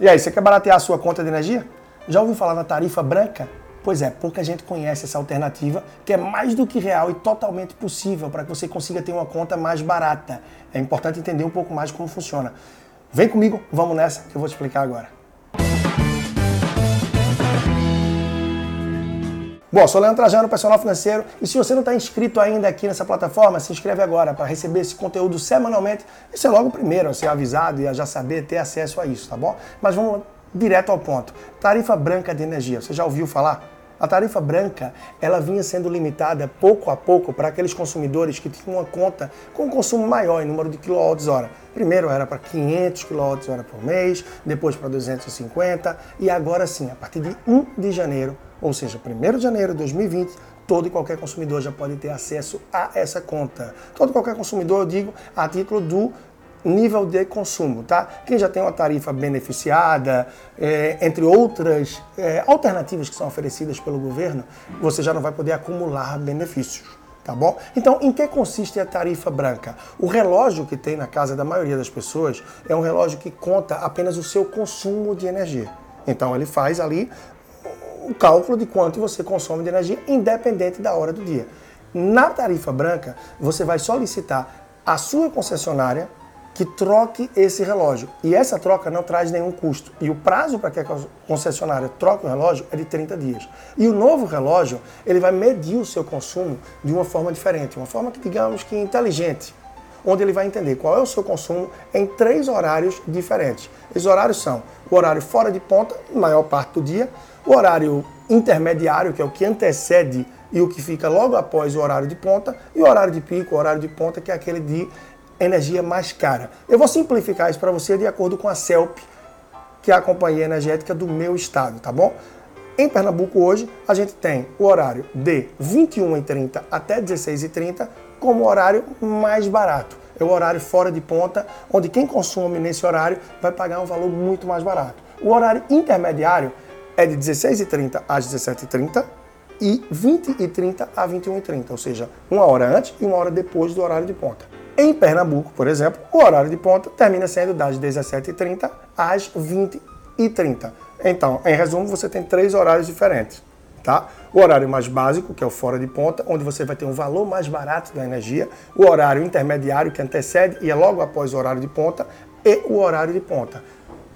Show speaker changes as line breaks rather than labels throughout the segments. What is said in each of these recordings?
E aí, você quer baratear a sua conta de energia? Já ouviu falar na tarifa branca? Pois é, pouca gente conhece essa alternativa, que é mais do que real e totalmente possível para que você consiga ter uma conta mais barata. É importante entender um pouco mais como funciona. Vem comigo, vamos nessa que eu vou te explicar agora. Bom, sou Leandro Trajano, personal financeiro, e se você não está inscrito ainda aqui nessa plataforma, se inscreve agora para receber esse conteúdo semanalmente e ser logo o primeiro a ser avisado e a já saber ter acesso a isso, tá bom? Mas vamos direto ao ponto. Tarifa branca de energia, você já ouviu falar? A tarifa branca, ela vinha sendo limitada pouco a pouco para aqueles consumidores que tinham uma conta com um consumo maior em número de quilowatts-hora. Primeiro era para 500 kWh por mês, depois para 250 e agora sim, a partir de 1 de janeiro, ou seja, 1 de janeiro de 2020, todo e qualquer consumidor já pode ter acesso a essa conta. Todo e qualquer consumidor, eu digo, a título do nível de consumo, tá? Quem já tem uma tarifa beneficiada, é, entre outras é, alternativas que são oferecidas pelo governo, você já não vai poder acumular benefícios, tá bom? Então, em que consiste a tarifa branca? O relógio que tem na casa da maioria das pessoas é um relógio que conta apenas o seu consumo de energia. Então, ele faz ali o cálculo de quanto você consome de energia, independente da hora do dia. Na tarifa branca, você vai solicitar a sua concessionária que troque esse relógio. E essa troca não traz nenhum custo. E o prazo para que a concessionária troque o relógio é de 30 dias. E o novo relógio, ele vai medir o seu consumo de uma forma diferente, uma forma que digamos que inteligente, onde ele vai entender qual é o seu consumo em três horários diferentes. Esses horários são o horário fora de ponta, maior parte do dia, o horário intermediário, que é o que antecede e o que fica logo após o horário de ponta, e o horário de pico, o horário de ponta, que é aquele de energia mais cara. Eu vou simplificar isso para você de acordo com a CELP, que é a companhia energética do meu estado, tá bom? Em Pernambuco hoje, a gente tem o horário de 21h30 até 16h30 como horário mais barato. É o horário fora de ponta, onde quem consome nesse horário vai pagar um valor muito mais barato. O horário intermediário é de 16h30 às 17h30 e 20h30 a 21h30, ou seja, uma hora antes e uma hora depois do horário de ponta. Em Pernambuco, por exemplo, o horário de ponta termina sendo das 17h30 às 20h30. Então, em resumo, você tem três horários diferentes. Tá? O horário mais básico, que é o fora de ponta, onde você vai ter um valor mais barato da energia, o horário intermediário, que antecede e é logo após o horário de ponta, e o horário de ponta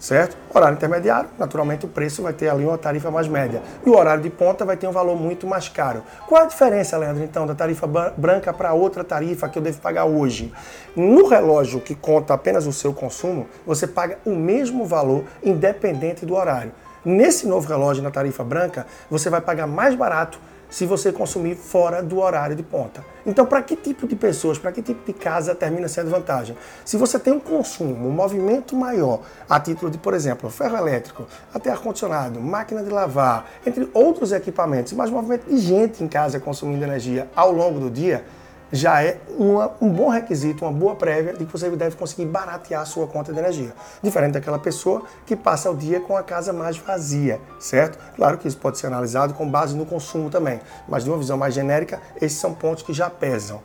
certo? Horário intermediário, naturalmente o preço vai ter ali uma tarifa mais média. E o horário de ponta vai ter um valor muito mais caro. Qual a diferença, Leandro, então, da tarifa branca para outra tarifa que eu devo pagar hoje? No relógio que conta apenas o seu consumo, você paga o mesmo valor independente do horário. Nesse novo relógio na tarifa branca, você vai pagar mais barato se você consumir fora do horário de ponta. Então, para que tipo de pessoas, para que tipo de casa termina sendo vantagem? Se você tem um consumo, um movimento maior, a título de, por exemplo, ferro elétrico, até ar-condicionado, máquina de lavar, entre outros equipamentos, mas movimento de gente em casa consumindo energia ao longo do dia, já é uma, um bom requisito, uma boa prévia de que você deve conseguir baratear a sua conta de energia. Diferente daquela pessoa que passa o dia com a casa mais vazia, certo? Claro que isso pode ser analisado com base no consumo também, mas de uma visão mais genérica, esses são pontos que já pesam.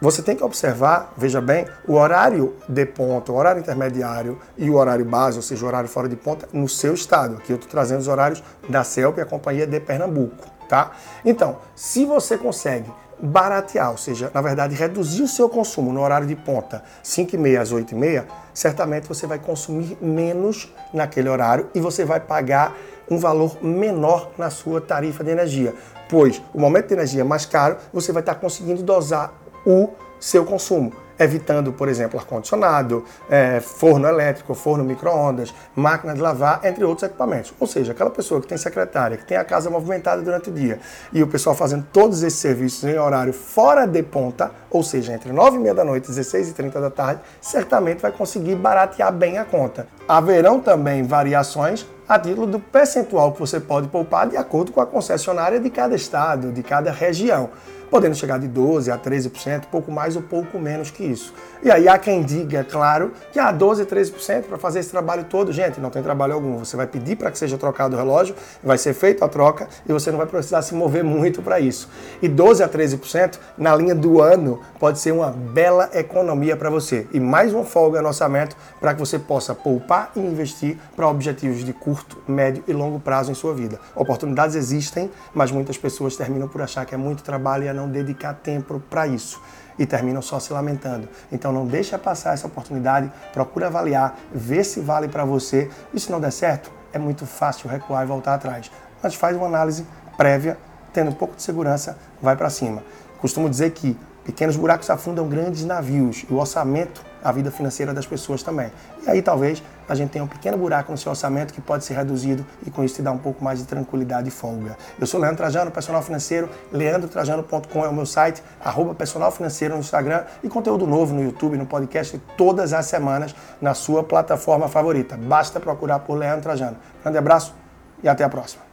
Você tem que observar, veja bem, o horário de ponta, o horário intermediário e o horário base, ou seja, o horário fora de ponta, no seu estado. Aqui eu estou trazendo os horários da CELP a Companhia de Pernambuco, tá? Então, se você consegue baratear, ou seja, na verdade, reduzir o seu consumo no horário de ponta, 5 e meia às 8 e meia, certamente você vai consumir menos naquele horário e você vai pagar um valor menor na sua tarifa de energia, pois o momento de energia mais caro, você vai estar conseguindo dosar o seu consumo evitando, por exemplo, ar-condicionado, é, forno elétrico, forno micro-ondas, máquina de lavar, entre outros equipamentos. Ou seja, aquela pessoa que tem secretária, que tem a casa movimentada durante o dia e o pessoal fazendo todos esses serviços em horário fora de ponta, ou seja, entre 9 e meia da noite e 16 e 30 da tarde, certamente vai conseguir baratear bem a conta. Haverão também variações a título do percentual que você pode poupar de acordo com a concessionária de cada estado, de cada região podendo chegar de 12% a 13%, pouco mais ou pouco menos que isso. E aí há quem diga, é claro, que há 12%, 13% para fazer esse trabalho todo. Gente, não tem trabalho algum. Você vai pedir para que seja trocado o relógio, vai ser feita a troca e você não vai precisar se mover muito para isso. E 12% a 13% na linha do ano pode ser uma bela economia para você. E mais uma folga no orçamento para que você possa poupar e investir para objetivos de curto, médio e longo prazo em sua vida. Oportunidades existem, mas muitas pessoas terminam por achar que é muito trabalho e é não dedicar tempo para isso e terminam só se lamentando. Então não deixa passar essa oportunidade, procura avaliar, ver se vale para você e se não der certo, é muito fácil recuar e voltar atrás. Mas faz uma análise prévia, tendo um pouco de segurança, vai para cima. Costumo dizer que pequenos buracos afundam grandes navios e o orçamento a vida financeira das pessoas também. E aí talvez a gente tenha um pequeno buraco no seu orçamento que pode ser reduzido e com isso te dar um pouco mais de tranquilidade e folga. Eu sou Leandro Trajano, personal financeiro, leandrotrajano.com é o meu site, arroba personal financeiro no Instagram e conteúdo novo no YouTube, no podcast todas as semanas na sua plataforma favorita. Basta procurar por Leandro Trajano. Grande abraço e até a próxima.